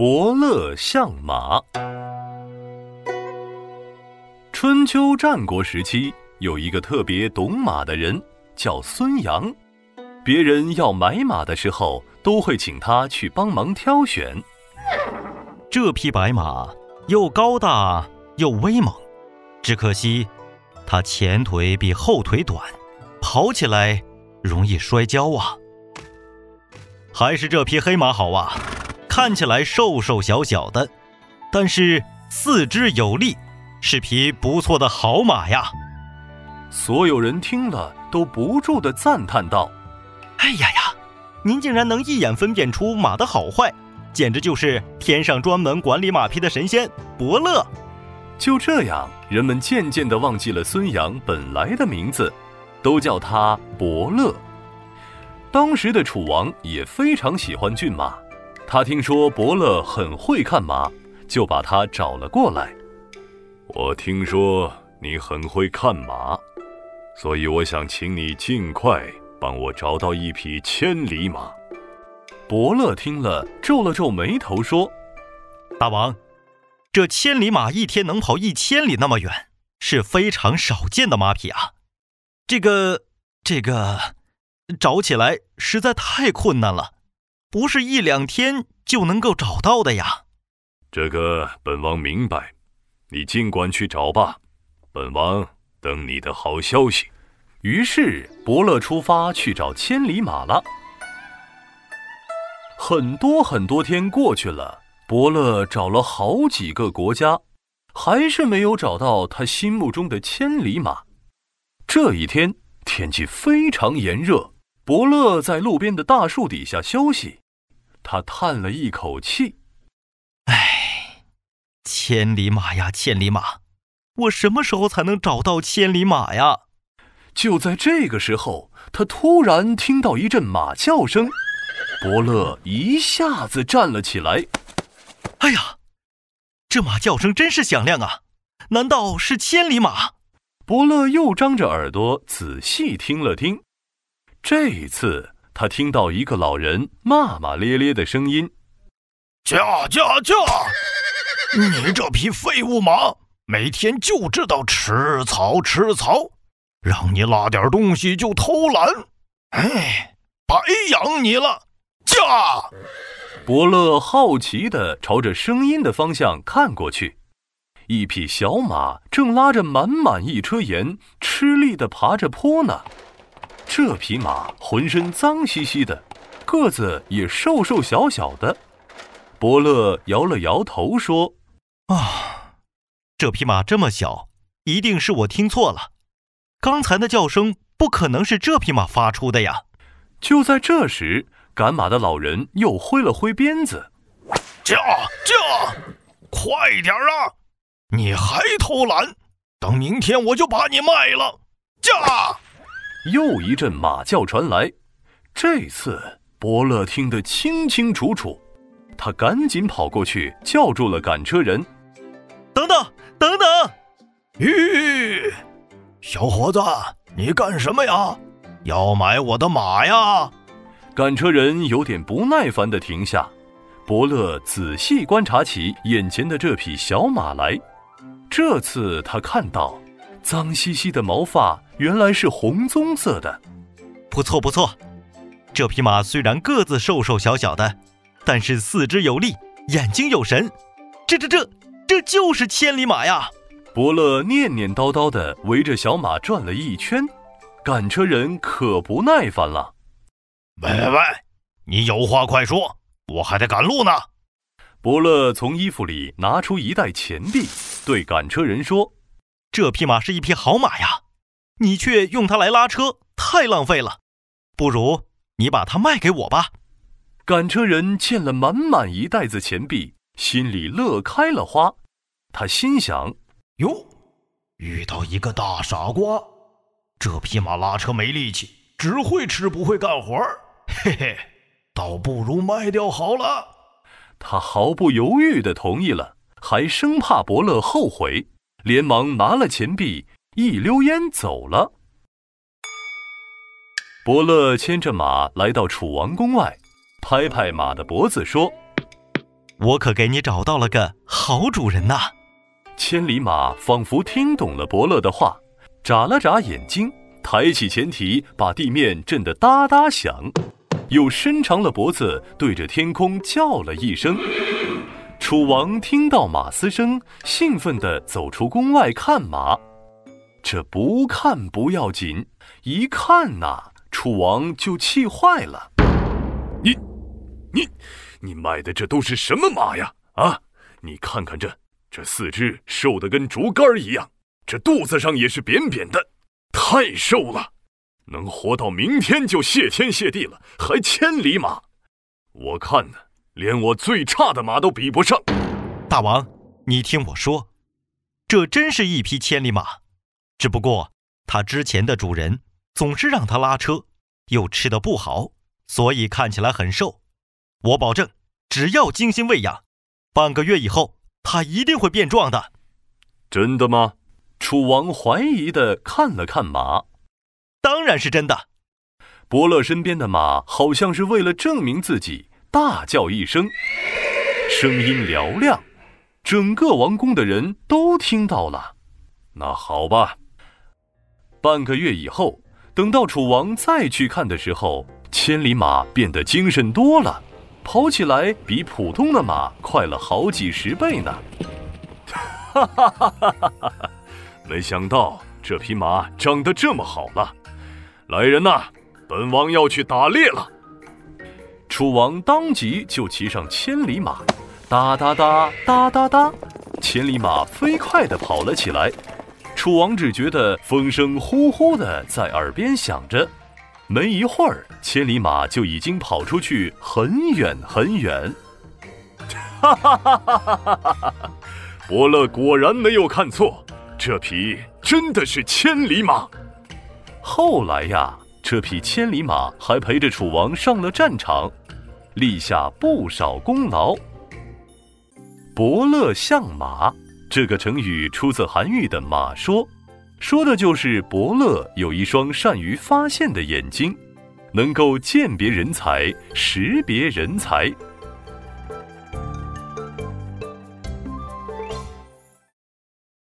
伯乐相马。春秋战国时期，有一个特别懂马的人，叫孙阳。别人要买马的时候，都会请他去帮忙挑选。这匹白马又高大又威猛，只可惜它前腿比后腿短，跑起来容易摔跤啊。还是这匹黑马好啊，看起来瘦瘦小小的，但是四肢有力，是匹不错的好马呀。所有人听了都不住地赞叹道。哎呀呀，您竟然能一眼分辨出马的好坏，简直就是天上专门管理马匹的神仙伯乐。就这样，人们渐渐地忘记了孙杨本来的名字，都叫他伯乐。当时的楚王也非常喜欢骏马，他听说伯乐很会看马，就把他找了过来。我听说你很会看马，所以我想请你尽快。帮我找到一匹千里马。伯乐听了，皱了皱眉头，说：“大王，这千里马一天能跑一千里那么远，是非常少见的马匹啊。这个，这个，找起来实在太困难了，不是一两天就能够找到的呀。”这个本王明白，你尽管去找吧，本王等你的好消息。于是伯乐出发去找千里马了。很多很多天过去了，伯乐找了好几个国家，还是没有找到他心目中的千里马。这一天天气非常炎热，伯乐在路边的大树底下休息，他叹了一口气：“唉，千里马呀，千里马，我什么时候才能找到千里马呀？”就在这个时候，他突然听到一阵马叫声，伯乐一下子站了起来。哎呀，这马叫声真是响亮啊！难道是千里马？伯乐又张着耳朵仔细听了听，这一次他听到一个老人骂骂咧咧的声音：“驾驾驾！你这匹废物马，每天就知道吃草吃草。”让你拉点东西就偷懒，哎，白养你了！驾！伯乐好奇地朝着声音的方向看过去，一匹小马正拉着满满一车盐，吃力地爬着坡呢。这匹马浑身脏兮兮的，个子也瘦瘦小小的。伯乐摇了摇头说：“啊，这匹马这么小，一定是我听错了。”刚才的叫声不可能是这匹马发出的呀！就在这时，赶马的老人又挥了挥鞭子：“驾驾，快点啊！你还偷懒，等明天我就把你卖了！”驾！又一阵马叫传来，这次伯乐听得清清楚楚，他赶紧跑过去叫住了赶车人：“等等，等等！”咦。小伙子，你干什么呀？要买我的马呀？赶车人有点不耐烦地停下。伯乐仔细观察起眼前的这匹小马来，这次他看到，脏兮兮的毛发原来是红棕色的。不错不错，这匹马虽然个子瘦瘦小小的，但是四肢有力，眼睛有神。这这这，这就是千里马呀！伯乐念念叨叨地围着小马转了一圈，赶车人可不耐烦了：“喂喂喂，你有话快说，我还得赶路呢。”伯乐从衣服里拿出一袋钱币，对赶车人说：“这匹马是一匹好马呀，你却用它来拉车，太浪费了。不如你把它卖给我吧。”赶车人见了满满一袋子钱币，心里乐开了花。他心想。哟，遇到一个大傻瓜！这匹马拉车没力气，只会吃不会干活儿。嘿嘿，倒不如卖掉好了。他毫不犹豫地同意了，还生怕伯乐后悔，连忙拿了钱币，一溜烟走了。伯乐牵着马来到楚王宫外，拍拍马的脖子说：“我可给你找到了个好主人呐！千里马仿佛听懂了伯乐的话，眨了眨眼睛，抬起前蹄，把地面震得哒哒响，又伸长了脖子，对着天空叫了一声。楚王听到马嘶声，兴奋地走出宫外看马。这不看不要紧，一看呐，楚王就气坏了。你，你。你买的这都是什么马呀？啊，你看看这，这四肢瘦得跟竹竿一样，这肚子上也是扁扁的，太瘦了，能活到明天就谢天谢地了，还千里马，我看呢，连我最差的马都比不上。大王，你听我说，这真是一匹千里马，只不过它之前的主人总是让它拉车，又吃的不好，所以看起来很瘦。我保证，只要精心喂养，半个月以后，它一定会变壮的。真的吗？楚王怀疑的看了看马，当然是真的。伯乐身边的马好像是为了证明自己，大叫一声，声音嘹亮，整个王宫的人都听到了。那好吧，半个月以后，等到楚王再去看的时候，千里马变得精神多了。跑起来比普通的马快了好几十倍呢！哈哈哈哈哈哈！没想到这匹马长得这么好了。来人呐，本王要去打猎了。楚王当即就骑上千里马，哒哒哒哒哒哒，千里马飞快地跑了起来。楚王只觉得风声呼呼的在耳边响着。没一会儿，千里马就已经跑出去很远很远。哈哈哈哈哈哈！伯乐果然没有看错，这匹真的是千里马。后来呀，这匹千里马还陪着楚王上了战场，立下不少功劳。伯乐相马这个成语出自韩愈的《马说》。说的就是伯乐有一双善于发现的眼睛，能够鉴别人才、识别人才。